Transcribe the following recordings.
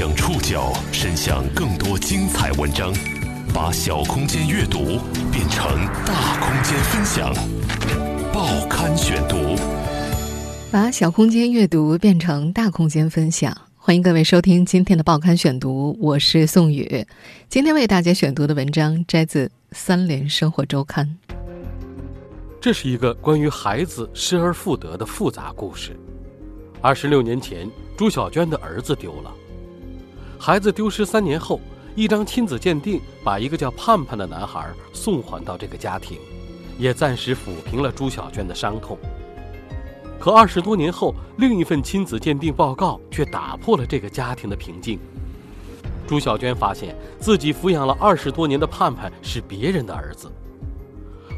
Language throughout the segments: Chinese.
将触角伸向更多精彩文章，把小空间阅读变成大空间分享。报刊选读，把小空间阅读变成大空间分享。欢迎各位收听今天的报刊选读，我是宋宇。今天为大家选读的文章摘自《三联生活周刊》。这是一个关于孩子失而复得的复杂故事。二十六年前，朱小娟的儿子丢了。孩子丢失三年后，一张亲子鉴定把一个叫盼盼的男孩送还到这个家庭，也暂时抚平了朱小娟的伤痛。可二十多年后，另一份亲子鉴定报告却打破了这个家庭的平静。朱小娟发现自己抚养了二十多年的盼盼是别人的儿子。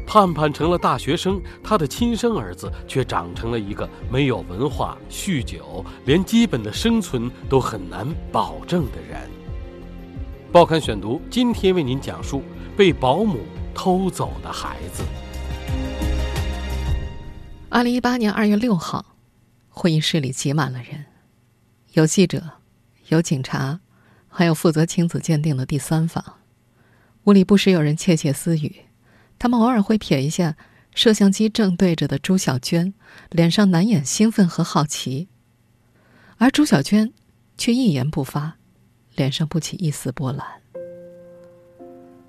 盼盼成了大学生，他的亲生儿子却长成了一个没有文化、酗酒，连基本的生存都很难保证的人。报刊选读今天为您讲述被保姆偷走的孩子。二零一八年二月六号，会议室里挤满了人，有记者，有警察，还有负责亲子鉴定的第三方。屋里不时有人窃窃私语。他们偶尔会瞥一下摄像机正对着的朱小娟，脸上难掩兴奋和好奇，而朱小娟却一言不发，脸上不起一丝波澜。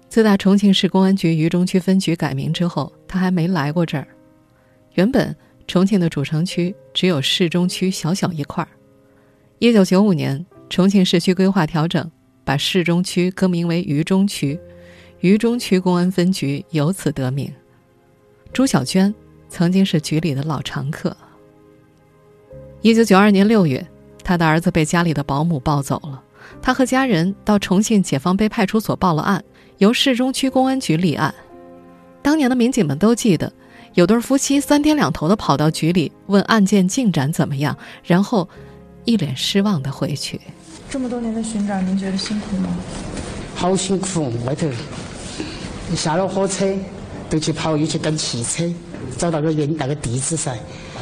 自打重庆市公安局渝中区分局改名之后，他还没来过这儿。原本重庆的主城区只有市中区小小一块儿。一九九五年，重庆市区规划调整，把市中区更名为渝中区。渝中区公安分局由此得名。朱小娟曾经是局里的老常客。一九九二年六月，他的儿子被家里的保姆抱走了，他和家人到重庆解放碑派出所报了案，由市中区公安局立案。当年的民警们都记得，有对夫妻三天两头的跑到局里问案件进展怎么样，然后一脸失望的回去。这么多年的寻找，您觉得辛苦吗？好辛苦，外头。下了火车，都去跑，又去赶汽车，找到个人那个地址噻。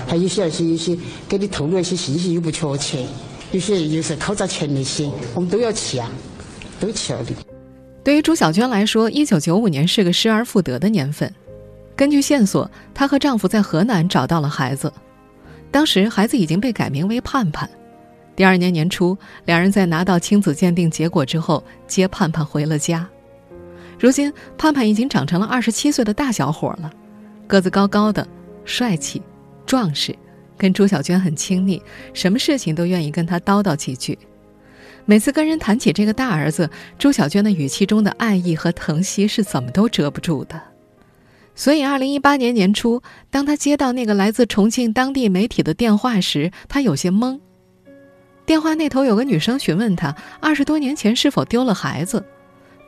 还有些那些有些给你透露一些信息又不确切，有些又是考察钱那些，我们都要去啊，都去了的。对于朱小娟来说，一九九五年是个失而复得的年份。根据线索，她和丈夫在河南找到了孩子，当时孩子已经被改名为盼盼。第二年年初，两人在拿到亲子鉴定结果之后，接盼盼回了家。如今，盼盼已经长成了二十七岁的大小伙了，个子高高的，帅气、壮实，跟朱小娟很亲密，什么事情都愿意跟他叨叨几句。每次跟人谈起这个大儿子，朱小娟的语气中的爱意和疼惜是怎么都遮不住的。所以，二零一八年年初，当他接到那个来自重庆当地媒体的电话时，他有些懵。电话那头有个女生询问他，二十多年前是否丢了孩子。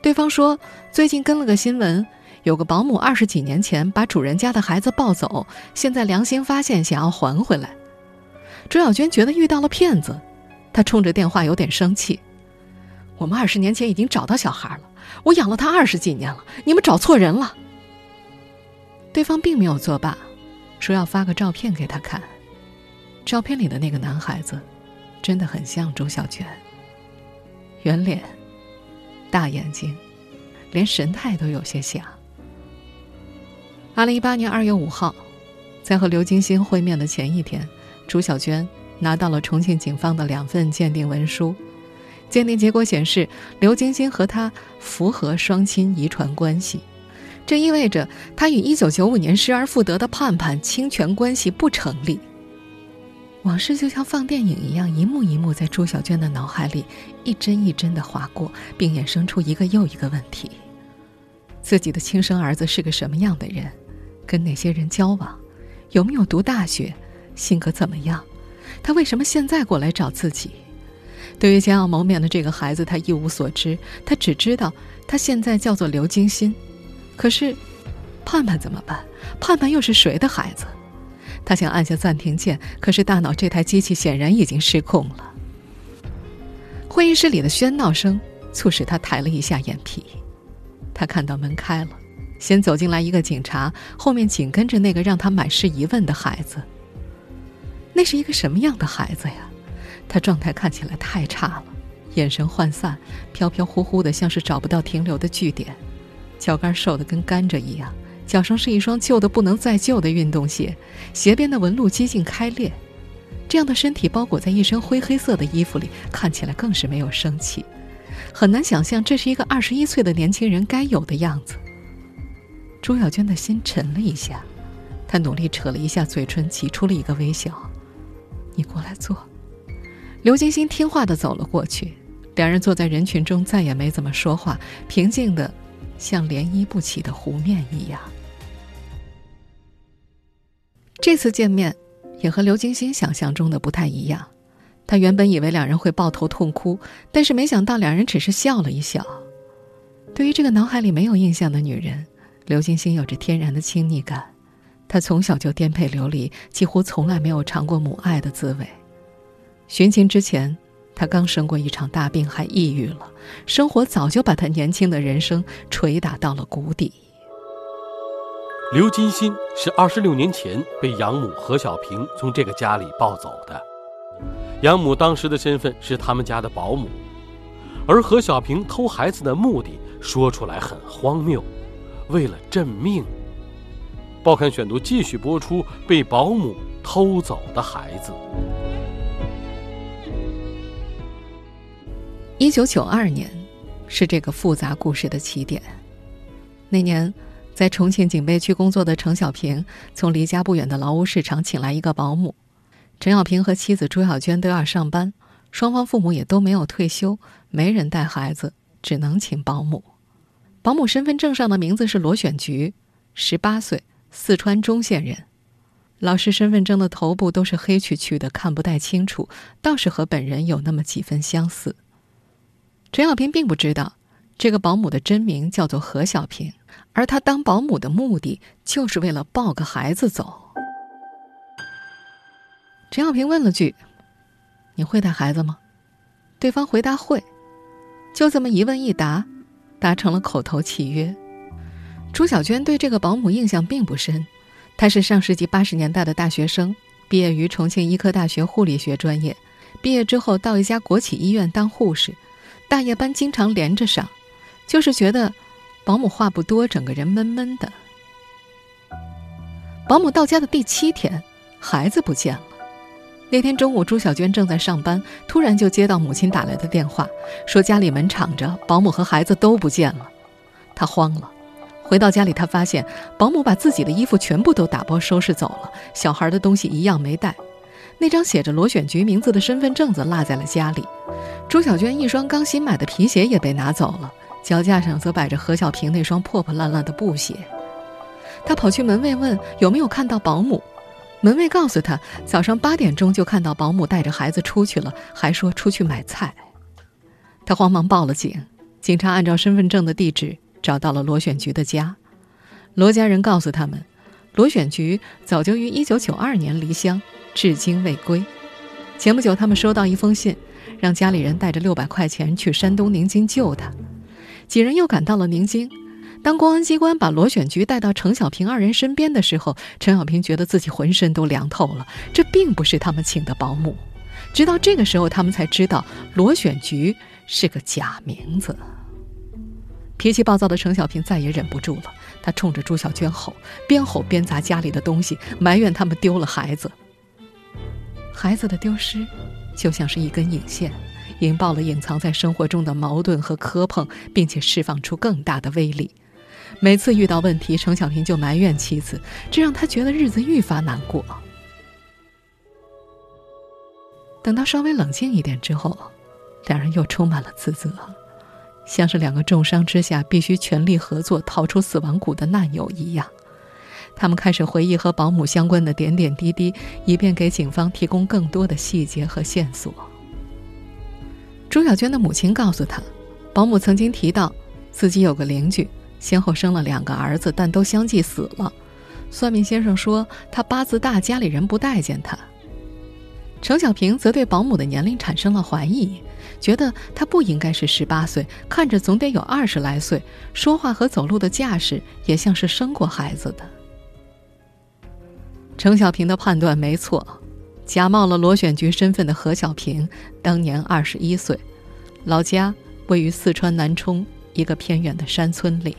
对方说：“最近跟了个新闻，有个保姆二十几年前把主人家的孩子抱走，现在良心发现，想要还回来。”朱小娟觉得遇到了骗子，她冲着电话有点生气：“我们二十年前已经找到小孩了，我养了他二十几年了，你们找错人了。”对方并没有作罢，说要发个照片给他看。照片里的那个男孩子，真的很像朱小娟，圆脸。大眼睛，连神态都有些像。二零一八年二月五号，在和刘金星会面的前一天，朱小娟拿到了重庆警方的两份鉴定文书。鉴定结果显示，刘金星和他符合双亲遗传关系，这意味着他与一九九五年失而复得的盼盼侵权关系不成立。往事就像放电影一样，一幕一幕在朱小娟的脑海里一帧一帧的划过，并衍生出一个又一个问题：自己的亲生儿子是个什么样的人？跟哪些人交往？有没有读大学？性格怎么样？他为什么现在过来找自己？对于将要谋面的这个孩子，他一无所知。他只知道他现在叫做刘金鑫。可是，盼盼怎么办？盼盼又是谁的孩子？他想按下暂停键，可是大脑这台机器显然已经失控了。会议室里的喧闹声促使他抬了一下眼皮，他看到门开了，先走进来一个警察，后面紧跟着那个让他满是疑问的孩子。那是一个什么样的孩子呀？他状态看起来太差了，眼神涣散，飘飘忽忽的，像是找不到停留的据点。脚杆瘦得跟甘蔗一样，脚上是一双旧的不能再旧的运动鞋，鞋边的纹路几近开裂。这样的身体包裹在一身灰黑色的衣服里，看起来更是没有生气，很难想象这是一个二十一岁的年轻人该有的样子。朱小娟的心沉了一下，她努力扯了一下嘴唇，挤出了一个微笑：“你过来坐。”刘金星听话的走了过去，两人坐在人群中，再也没怎么说话，平静的，像涟漪不起的湖面一样。这次见面，也和刘金星想象中的不太一样。他原本以为两人会抱头痛哭，但是没想到两人只是笑了一笑。对于这个脑海里没有印象的女人，刘金星有着天然的亲昵感。她从小就颠沛流离，几乎从来没有尝过母爱的滋味。寻亲之前，他刚生过一场大病，还抑郁了。生活早就把他年轻的人生捶打到了谷底。刘金新是二十六年前被养母何小平从这个家里抱走的。养母当时的身份是他们家的保姆，而何小平偷孩子的目的说出来很荒谬，为了证命。报刊选读继续播出被保姆偷走的孩子。一九九二年，是这个复杂故事的起点。那年，在重庆警备区工作的程小平，从离家不远的劳务市场请来一个保姆。陈小平和妻子朱小娟都要上班，双方父母也都没有退休，没人带孩子，只能请保姆。保姆身份证上的名字是罗选菊，十八岁，四川中县人。老师身份证的头部都是黑黢黢的，看不太清楚，倒是和本人有那么几分相似。陈小平并不知道，这个保姆的真名叫做何小平，而他当保姆的目的就是为了抱个孩子走。陈小平问了句：“你会带孩子吗？”对方回答：“会。”就这么一问一答，达成了口头契约。朱小娟对这个保姆印象并不深，她是上世纪八十年代的大学生，毕业于重庆医科大学护理学专业，毕业之后到一家国企医院当护士。大夜班经常连着上，就是觉得保姆话不多，整个人闷闷的。保姆到家的第七天，孩子不见了。那天中午，朱小娟正在上班，突然就接到母亲打来的电话，说家里门敞着，保姆和孩子都不见了。她慌了，回到家里，她发现保姆把自己的衣服全部都打包收拾走了，小孩的东西一样没带。那张写着罗选菊名字的身份证子落在了家里，朱小娟一双刚新买的皮鞋也被拿走了，脚架上则摆着何小平那双破破烂烂的布鞋。他跑去门卫问有没有看到保姆，门卫告诉他早上八点钟就看到保姆带着孩子出去了，还说出去买菜。他慌忙报了警，警察按照身份证的地址找到了罗选菊的家，罗家人告诉他们，罗选菊早就于一九九二年离乡。至今未归。前不久，他们收到一封信，让家里人带着六百块钱去山东宁津救他。几人又赶到了宁津。当公安机关把罗选菊带到程小平二人身边的时候，程小平觉得自己浑身都凉透了。这并不是他们请的保姆。直到这个时候，他们才知道罗选菊是个假名字。脾气暴躁的程小平再也忍不住了，他冲着朱小娟吼，边吼边砸家里的东西，埋怨他们丢了孩子。孩子的丢失，就像是一根引线，引爆了隐藏在生活中的矛盾和磕碰，并且释放出更大的威力。每次遇到问题，程小平就埋怨妻子，这让他觉得日子愈发难过。等到稍微冷静一点之后，两人又充满了自责，像是两个重伤之下必须全力合作逃出死亡谷的难友一样。他们开始回忆和保姆相关的点点滴滴，以便给警方提供更多的细节和线索。朱小娟的母亲告诉她，保姆曾经提到自己有个邻居，先后生了两个儿子，但都相继死了。算命先生说他八字大，家里人不待见他。程小平则对保姆的年龄产生了怀疑，觉得她不应该是十八岁，看着总得有二十来岁，说话和走路的架势也像是生过孩子的。程小平的判断没错，假冒了罗选菊身份的何小平当年二十一岁，老家位于四川南充一个偏远的山村里。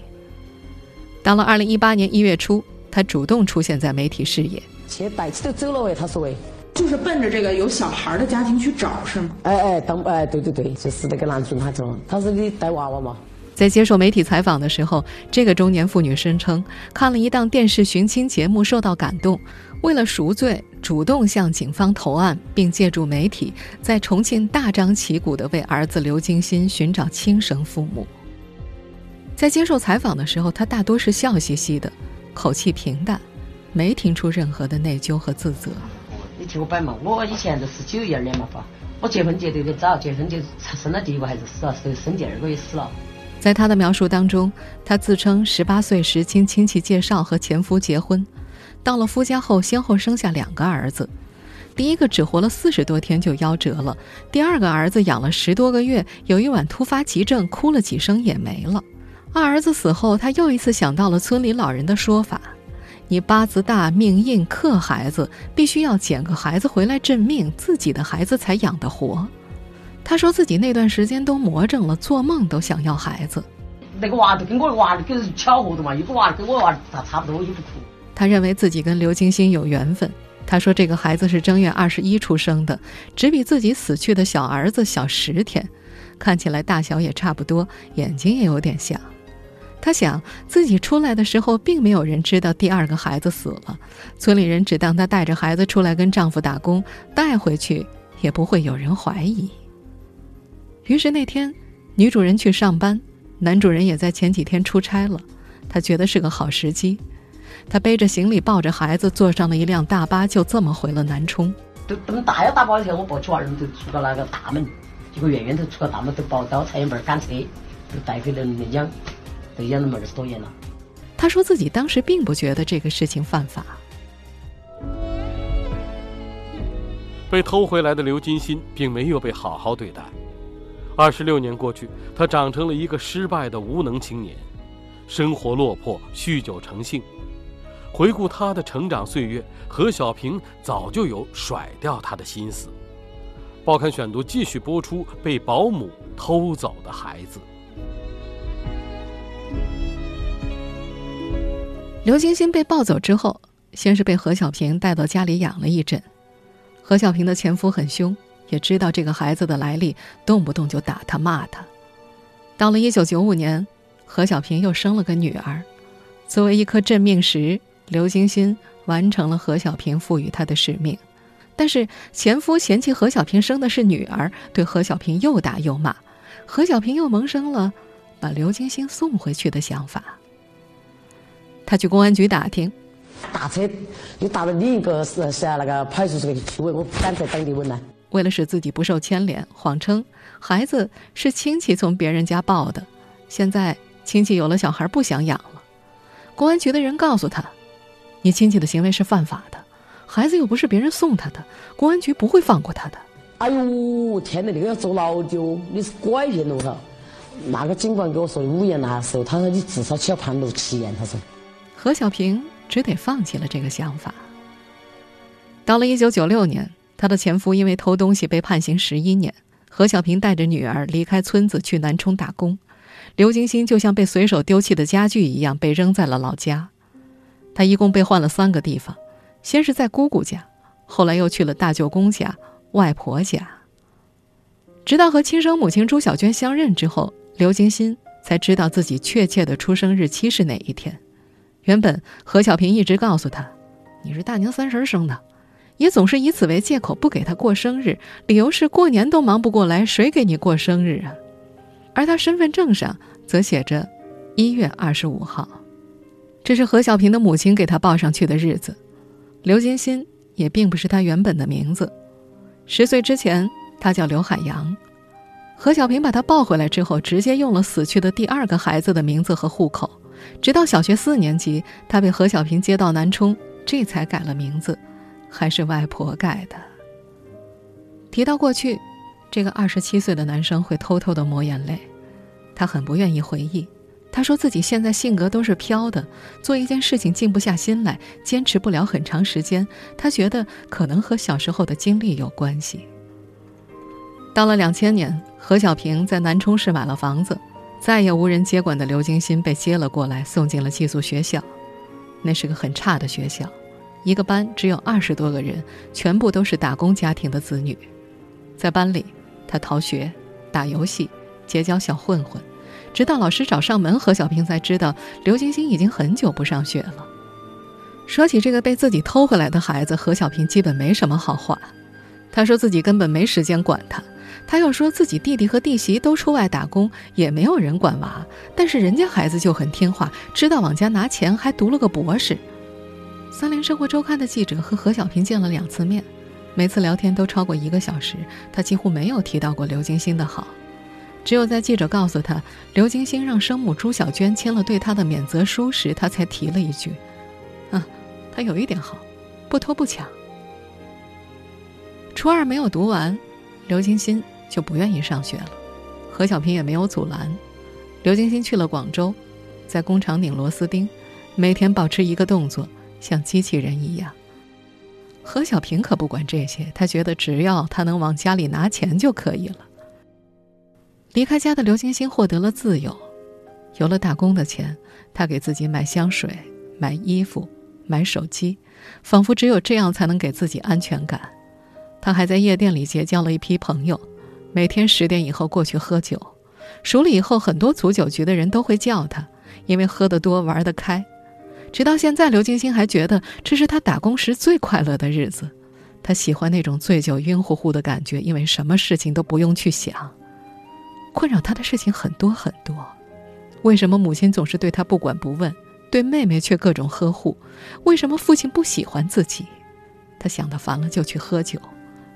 到了二零一八年一月初，他主动出现在媒体视野。去带起都走了喂，他说喂，就是奔着这个有小孩的家庭去找是吗？哎哎，当哎对对对，就是那个男主他说，他说你带娃娃嘛。在接受媒体采访的时候，这个中年妇女声称，看了一档电视寻亲节目受到感动，为了赎罪，主动向警方投案，并借助媒体在重庆大张旗鼓地为儿子刘金鑫寻找亲生父母。在接受采访的时候，他大多是笑嘻嘻的，口气平淡，没听出任何的内疚和自责。你听我摆嘛，我以前都是九一二年嘛，爸，我结婚结得有点早，结婚就生了第一个孩子死了，生生第二个也死了。在他的描述当中，他自称十八岁时经亲戚介绍和前夫结婚，到了夫家后先后生下两个儿子，第一个只活了四十多天就夭折了，第二个儿子养了十多个月，有一晚突发急症，哭了几声也没了。二儿子死后，他又一次想到了村里老人的说法：“你八字大命硬克孩子，必须要捡个孩子回来认命，自己的孩子才养得活。”他说自己那段时间都魔怔了，做梦都想要孩子。那个娃子跟我的娃跟巧合的嘛，一个娃子跟我娃差差不多，也不哭。他认为自己跟刘金星有缘分。他说这个孩子是正月二十一出生的，只比自己死去的小儿子小十天，看起来大小也差不多，眼睛也有点像。他想自己出来的时候，并没有人知道第二个孩子死了，村里人只当他带着孩子出来跟丈夫打工，带回去也不会有人怀疑。于是那天，女主人去上班，男主人也在前几天出差了。他觉得是个好时机，他背着行李，抱着孩子，坐上了一辆大巴，就这么回了南充。都等大摇大摆的时候，我抱起娃儿们就出了那个大门，一个远远的出了大门，都抱到菜园门赶车，就带回了养，都养了么二十多年了。他说自己当时并不觉得这个事情犯法。被偷回来的刘金鑫并没有被好好对待。二十六年过去，他长成了一个失败的无能青年，生活落魄，酗酒成性。回顾他的成长岁月，何小平早就有甩掉他的心思。报刊选读继续播出被保姆偷走的孩子。刘金星被抱走之后，先是被何小平带到家里养了一阵。何小平的前夫很凶。也知道这个孩子的来历，动不动就打他骂他。到了一九九五年，何小平又生了个女儿。作为一颗镇命石，刘金鑫完成了何小平赋予他的使命。但是前夫嫌弃何小平生的是女儿，对何小平又打又骂。何小平又萌生了把刘金鑫送回去的想法。他去公安局打听，打车又打到另一个是是那个派出所去问，我不敢在当地问了。为了使自己不受牵连，谎称孩子是亲戚从别人家抱的，现在亲戚有了小孩不想养了。公安局的人告诉他：“你亲戚的行为是犯法的，孩子又不是别人送他的，公安局不会放过他的。”哎呦，天哪，这个要坐牢的哦！你是拐骗了他。那个警官给我说的五年那时候，他说你至少起要判六七年。他说，何小平只得放弃了这个想法。到了一九九六年。他的前夫因为偷东西被判刑十一年，何小平带着女儿离开村子去南充打工，刘金星就像被随手丢弃的家具一样被扔在了老家。他一共被换了三个地方，先是在姑姑家，后来又去了大舅公家、外婆家。直到和亲生母亲朱小娟相认之后，刘金鑫才知道自己确切的出生日期是哪一天。原本何小平一直告诉他：“你是大年三十生的。”也总是以此为借口不给他过生日，理由是过年都忙不过来，谁给你过生日啊？而他身份证上则写着一月二十五号，这是何小平的母亲给他报上去的日子。刘金鑫也并不是他原本的名字，十岁之前他叫刘海洋。何小平把他抱回来之后，直接用了死去的第二个孩子的名字和户口，直到小学四年级，他被何小平接到南充，这才改了名字。还是外婆改的。提到过去，这个二十七岁的男生会偷偷的抹眼泪，他很不愿意回忆。他说自己现在性格都是飘的，做一件事情静不下心来，坚持不了很长时间。他觉得可能和小时候的经历有关系。到了两千年，何小平在南充市买了房子，再也无人接管的刘金鑫被接了过来，送进了寄宿学校。那是个很差的学校，一个班只有二十多个人，全部都是打工家庭的子女。在班里，他逃学、打游戏、结交小混混，直到老师找上门，何小平才知道刘金星已经很久不上学了。说起这个被自己偷回来的孩子，何小平基本没什么好话。他说自己根本没时间管他。他又说自己弟弟和弟媳都出外打工，也没有人管娃，但是人家孩子就很听话，知道往家拿钱，还读了个博士。三联生活周刊的记者和何小平见了两次面，每次聊天都超过一个小时，他几乎没有提到过刘金星的好，只有在记者告诉他刘金星让生母朱小娟签了对他的免责书时，他才提了一句：“啊，他有一点好，不偷不抢。”初二没有读完，刘金星。就不愿意上学了，何小平也没有阻拦。刘金星去了广州，在工厂拧螺丝钉，每天保持一个动作，像机器人一样。何小平可不管这些，他觉得只要他能往家里拿钱就可以了。离开家的刘金星获得了自由，有了打工的钱，他给自己买香水、买衣服、买手机，仿佛只有这样才能给自己安全感。他还在夜店里结交了一批朋友。每天十点以后过去喝酒，熟了以后，很多组酒局的人都会叫他，因为喝得多，玩得开。直到现在，刘金星还觉得这是他打工时最快乐的日子。他喜欢那种醉酒晕乎乎的感觉，因为什么事情都不用去想。困扰他的事情很多很多，为什么母亲总是对他不管不问，对妹妹却各种呵护？为什么父亲不喜欢自己？他想得烦了就去喝酒，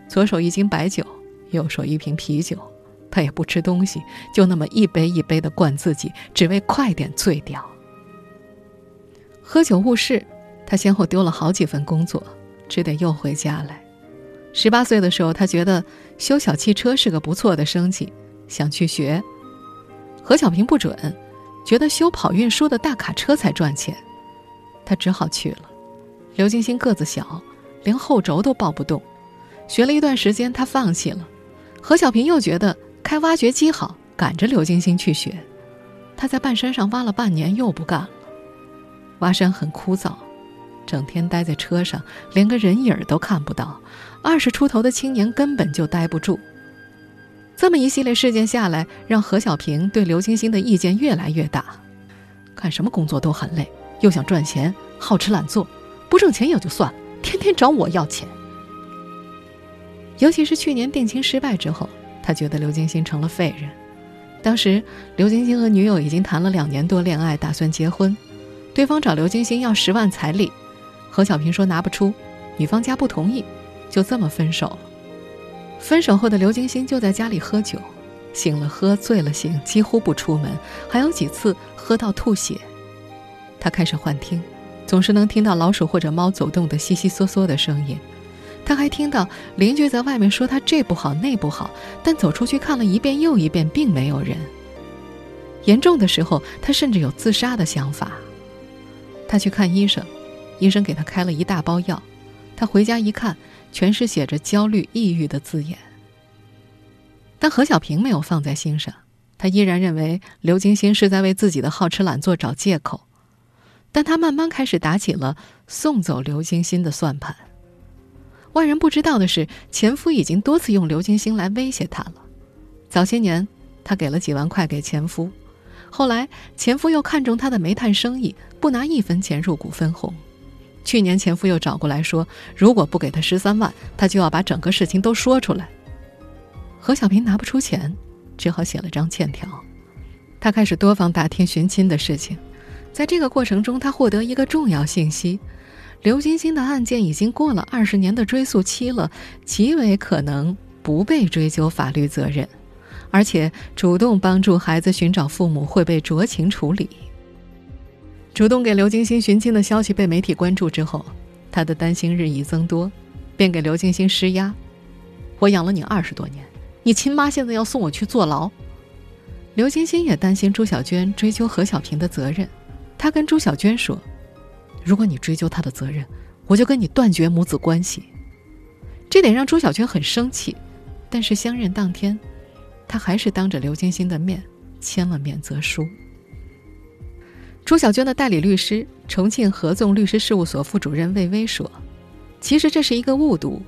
左手一斤白酒。右手一瓶啤酒，他也不吃东西，就那么一杯一杯的灌自己，只为快点醉掉。喝酒误事，他先后丢了好几份工作，只得又回家来。十八岁的时候，他觉得修小汽车是个不错的生计，想去学。何小平不准，觉得修跑运输的大卡车才赚钱，他只好去了。刘金星个子小，连后轴都抱不动，学了一段时间，他放弃了。何小平又觉得开挖掘机好，赶着刘金星去学。他在半山上挖了半年，又不干了。挖山很枯燥，整天待在车上，连个人影儿都看不到。二十出头的青年根本就待不住。这么一系列事件下来，让何小平对刘金星的意见越来越大。干什么工作都很累，又想赚钱，好吃懒做，不挣钱也就算了，天天找我要钱。尤其是去年定亲失败之后，他觉得刘金星成了废人。当时刘金星和女友已经谈了两年多恋爱，打算结婚，对方找刘金星要十万彩礼，何小平说拿不出，女方家不同意，就这么分手了。分手后的刘金星就在家里喝酒，醒了喝，醉了醒，几乎不出门，还有几次喝到吐血。他开始幻听，总是能听到老鼠或者猫走动的悉悉嗦嗦的声音。他还听到邻居在外面说他这不好那不好，但走出去看了一遍又一遍，并没有人。严重的时候，他甚至有自杀的想法。他去看医生，医生给他开了一大包药。他回家一看，全是写着焦虑、抑郁的字眼。但何小平没有放在心上，他依然认为刘金星是在为自己的好吃懒做找借口。但他慢慢开始打起了送走刘金星的算盘。外人不知道的是，前夫已经多次用刘金星来威胁她了。早些年，他给了几万块给前夫，后来前夫又看中他的煤炭生意，不拿一分钱入股分红。去年前夫又找过来说，如果不给他十三万，他就要把整个事情都说出来。何小平拿不出钱，只好写了张欠条。他开始多方打听寻亲的事情，在这个过程中，他获得一个重要信息。刘金星的案件已经过了二十年的追诉期了，极为可能不被追究法律责任，而且主动帮助孩子寻找父母会被酌情处理。主动给刘金星寻亲的消息被媒体关注之后，他的担心日益增多，便给刘金星施压：“我养了你二十多年，你亲妈现在要送我去坐牢。”刘金星也担心朱小娟追究何小平的责任，他跟朱小娟说。如果你追究他的责任，我就跟你断绝母子关系。这点让朱小娟很生气，但是相认当天，他还是当着刘金星的面签了免责书。朱小娟的代理律师、重庆合纵律师事务所副主任魏巍说：“其实这是一个误读，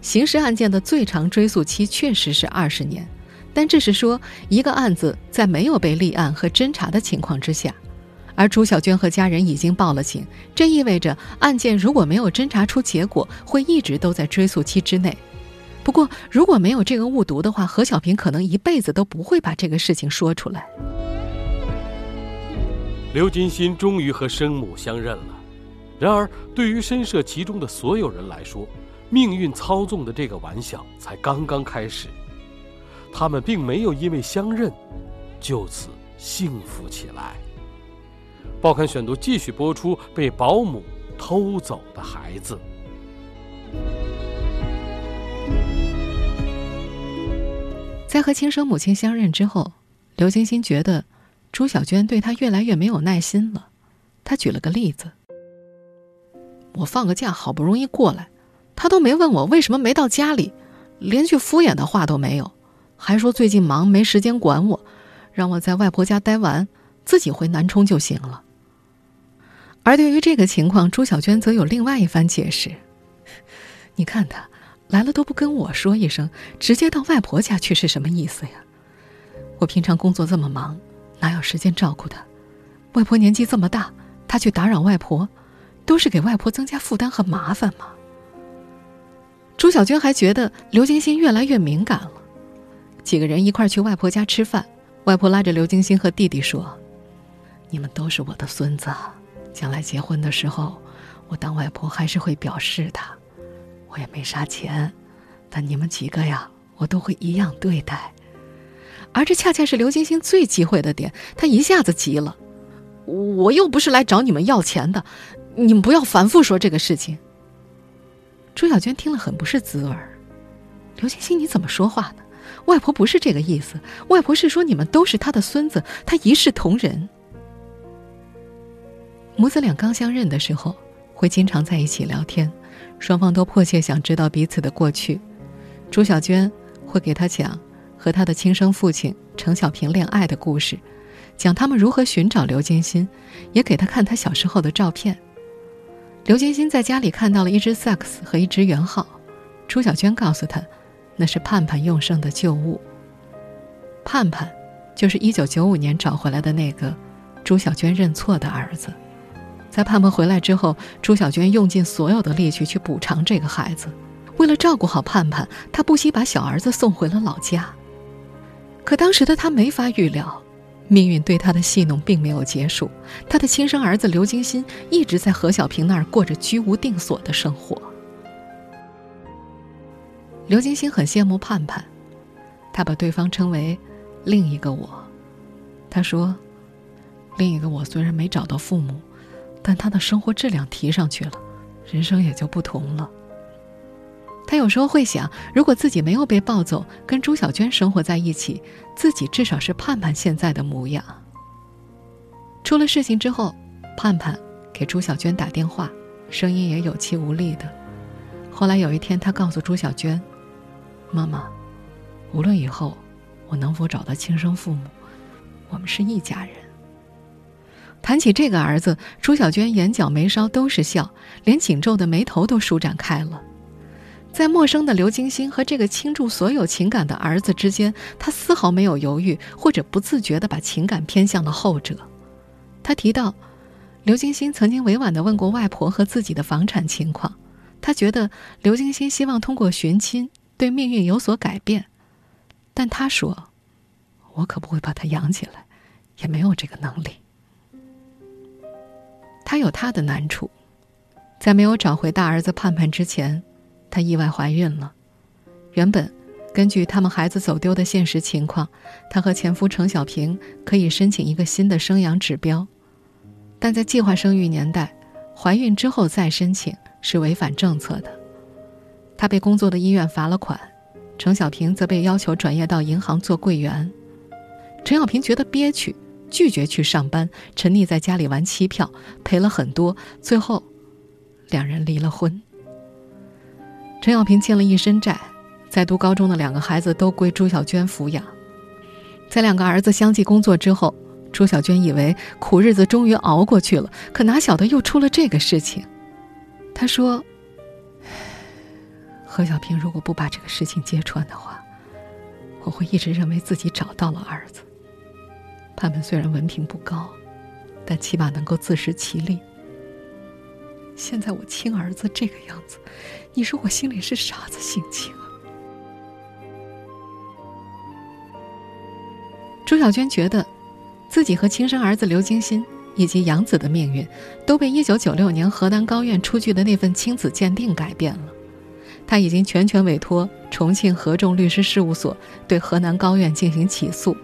刑事案件的最长追诉期确实是二十年，但这是说一个案子在没有被立案和侦查的情况之下。”而朱小娟和家人已经报了警，这意味着案件如果没有侦查出结果，会一直都在追诉期之内。不过，如果没有这个误读的话，何小平可能一辈子都不会把这个事情说出来。刘金鑫终于和生母相认了，然而对于深涉其中的所有人来说，命运操纵的这个玩笑才刚刚开始。他们并没有因为相认，就此幸福起来。报刊选读继续播出被保姆偷走的孩子。在和亲生母亲相认之后，刘金星觉得朱小娟对他越来越没有耐心了。他举了个例子：“我放个假好不容易过来，他都没问我为什么没到家里，连句敷衍的话都没有，还说最近忙没时间管我，让我在外婆家待完自己回南充就行了。”而对于这个情况，朱小娟则有另外一番解释。你看他来了都不跟我说一声，直接到外婆家去是什么意思呀？我平常工作这么忙，哪有时间照顾他？外婆年纪这么大，他去打扰外婆，都是给外婆增加负担和麻烦吗？朱小娟还觉得刘金星越来越敏感了。几个人一块去外婆家吃饭，外婆拉着刘金星和弟弟说：“你们都是我的孙子。”将来结婚的时候，我当外婆还是会表示的。我也没啥钱，但你们几个呀，我都会一样对待。而这恰恰是刘金星最忌讳的点，他一下子急了。我又不是来找你们要钱的，你们不要反复说这个事情。朱小娟听了很不是滋味儿。刘金星，你怎么说话呢？外婆不是这个意思，外婆是说你们都是她的孙子，她一视同仁。母子俩刚相认的时候，会经常在一起聊天，双方都迫切想知道彼此的过去。朱小娟会给他讲和他的亲生父亲程小平恋爱的故事，讲他们如何寻找刘金鑫，也给他看他小时候的照片。刘金鑫在家里看到了一只萨克斯和一只圆号，朱小娟告诉他，那是盼盼用剩的旧物。盼盼，就是一九九五年找回来的那个朱小娟认错的儿子。在盼盼回来之后，朱小娟用尽所有的力气去补偿这个孩子。为了照顾好盼盼，她不惜把小儿子送回了老家。可当时的他没法预料，命运对他的戏弄并没有结束。他的亲生儿子刘金鑫一直在何小平那儿过着居无定所的生活。刘金星很羡慕盼盼，他把对方称为“另一个我”。他说：“另一个我虽然没找到父母。”但他的生活质量提上去了，人生也就不同了。他有时候会想，如果自己没有被抱走，跟朱小娟生活在一起，自己至少是盼盼现在的模样。出了事情之后，盼盼给朱小娟打电话，声音也有气无力的。后来有一天，他告诉朱小娟：“妈妈，无论以后我能否找到亲生父母，我们是一家人。”谈起这个儿子，朱小娟眼角眉梢都是笑，连紧皱的眉头都舒展开了。在陌生的刘金星和这个倾注所有情感的儿子之间，她丝毫没有犹豫，或者不自觉地把情感偏向了后者。他提到，刘金星曾经委婉地问过外婆和自己的房产情况，他觉得刘金星希望通过寻亲对命运有所改变，但他说：“我可不会把他养起来，也没有这个能力。”她有她的难处，在没有找回大儿子盼盼之前，她意外怀孕了。原本，根据他们孩子走丢的现实情况，她和前夫程小平可以申请一个新的生养指标，但在计划生育年代，怀孕之后再申请是违反政策的。她被工作的医院罚了款，程小平则被要求转业到银行做柜员。程小平觉得憋屈。拒绝去上班，沉溺在家里玩期票，赔了很多，最后，两人离了婚。陈小平欠了一身债，在读高中的两个孩子都归朱小娟抚养。在两个儿子相继工作之后，朱小娟以为苦日子终于熬过去了，可哪晓得又出了这个事情。她说：“何小平如果不把这个事情揭穿的话，我会一直认为自己找到了儿子。他们虽然文凭不高，但起码能够自食其力。现在我亲儿子这个样子，你说我心里是啥子心情？”朱小娟觉得，自己和亲生儿子刘金鑫以及养子的命运，都被1996年河南高院出具的那份亲子鉴定改变了。她已经全权委托重庆合众律师事务所对河南高院进行起诉。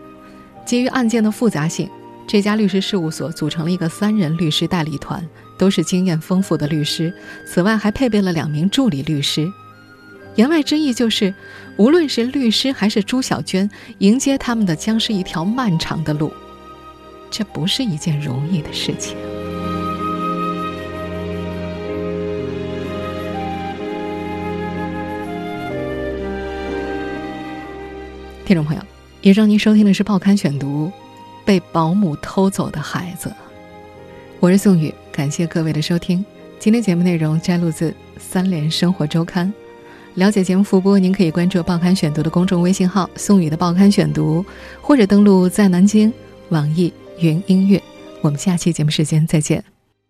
基于案件的复杂性，这家律师事务所组成了一个三人律师代理团，都是经验丰富的律师。此外，还配备了两名助理律师。言外之意就是，无论是律师还是朱小娟，迎接他们的将是一条漫长的路，这不是一件容易的事情。听众朋友，以上您收听的是《报刊选读》，被保姆偷走的孩子，我是宋宇，感谢各位的收听。今天节目内容摘录自《三联生活周刊》。了解节目复播，您可以关注“报刊选读”的公众微信号“宋宇的报刊选读”，或者登录在南京网易云音乐。我们下期节目时间再见。